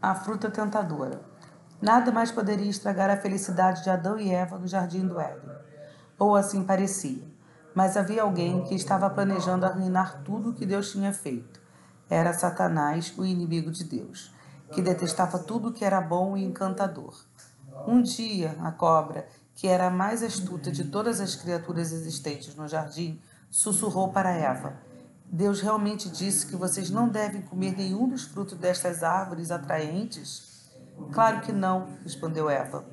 A fruta tentadora. Nada mais poderia estragar a felicidade de Adão e Eva no jardim do Éden. Ou assim parecia. Mas havia alguém que estava planejando arruinar tudo o que Deus tinha feito. Era Satanás, o inimigo de Deus, que detestava tudo que era bom e encantador. Um dia, a cobra, que era a mais astuta de todas as criaturas existentes no jardim, sussurrou para Eva: Deus realmente disse que vocês não devem comer nenhum dos frutos destas árvores atraentes? Claro que não, respondeu Eva.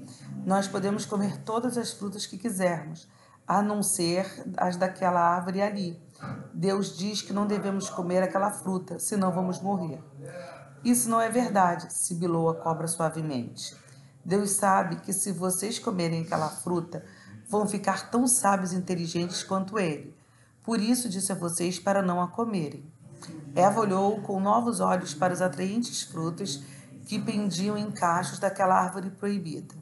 Nós podemos comer todas as frutas que quisermos, a não ser as daquela árvore ali. Deus diz que não devemos comer aquela fruta, senão vamos morrer. Isso não é verdade, sibilou a cobra suavemente. Deus sabe que se vocês comerem aquela fruta, vão ficar tão sábios e inteligentes quanto ele. Por isso disse a vocês para não a comerem. Eva olhou com novos olhos para os atraentes frutos que pendiam em cachos daquela árvore proibida.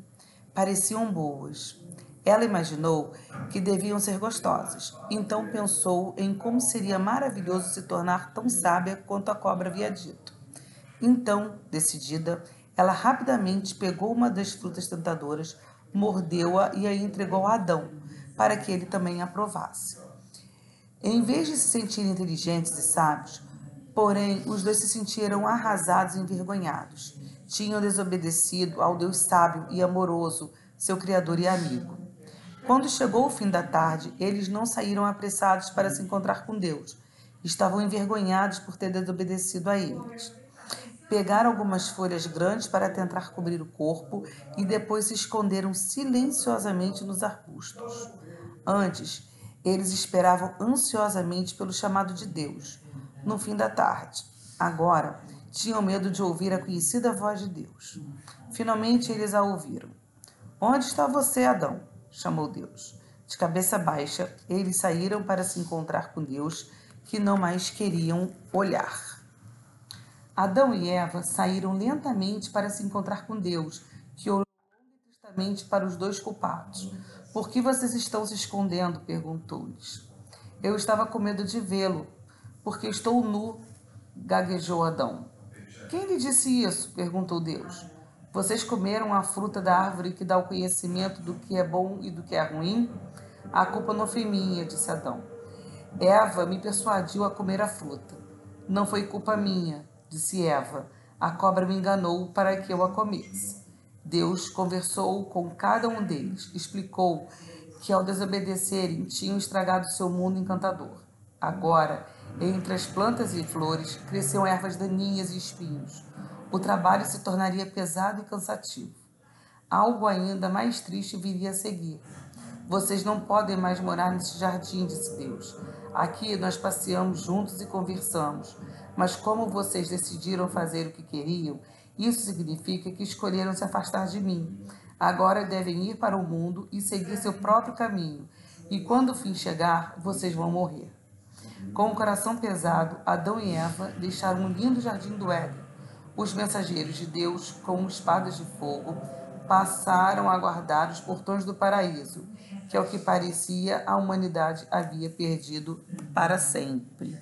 Pareciam boas. Ela imaginou que deviam ser gostosas, então pensou em como seria maravilhoso se tornar tão sábia quanto a cobra havia dito. Então, decidida, ela rapidamente pegou uma das frutas tentadoras, mordeu-a e a entregou a Adão, para que ele também a provasse. Em vez de se sentirem inteligentes e sábios, porém, os dois se sentiram arrasados e envergonhados. Tinham desobedecido ao Deus sábio e amoroso, seu Criador e amigo. Quando chegou o fim da tarde, eles não saíram apressados para se encontrar com Deus. Estavam envergonhados por ter desobedecido a eles. Pegaram algumas folhas grandes para tentar cobrir o corpo e depois se esconderam silenciosamente nos arbustos. Antes, eles esperavam ansiosamente pelo chamado de Deus, no fim da tarde. Agora, tinham medo de ouvir a conhecida voz de Deus. Finalmente, eles a ouviram. Onde está você, Adão? chamou Deus. De cabeça baixa, eles saíram para se encontrar com Deus, que não mais queriam olhar. Adão e Eva saíram lentamente para se encontrar com Deus, que olhou tristamente para os dois culpados. Por que vocês estão se escondendo? perguntou-lhes. Eu estava com medo de vê-lo, porque estou nu, gaguejou Adão. Quem lhe disse isso? perguntou Deus. Vocês comeram a fruta da árvore que dá o conhecimento do que é bom e do que é ruim? A culpa não foi minha, disse Adão. Eva me persuadiu a comer a fruta. Não foi culpa minha, disse Eva. A cobra me enganou para que eu a comesse. Deus conversou com cada um deles, explicou que ao desobedecerem tinham estragado seu mundo encantador. Agora, entre as plantas e flores, cresciam ervas daninhas e espinhos o trabalho se tornaria pesado e cansativo. Algo ainda mais triste viria a seguir. Vocês não podem mais morar nesse jardim, disse Deus. Aqui nós passeamos juntos e conversamos, mas como vocês decidiram fazer o que queriam, isso significa que escolheram se afastar de mim. Agora devem ir para o mundo e seguir seu próprio caminho, e quando o fim chegar, vocês vão morrer. Com o coração pesado, Adão e Eva deixaram um lindo jardim do Éden os mensageiros de Deus, com espadas de fogo, passaram a guardar os portões do paraíso, que, ao que parecia, a humanidade havia perdido para sempre.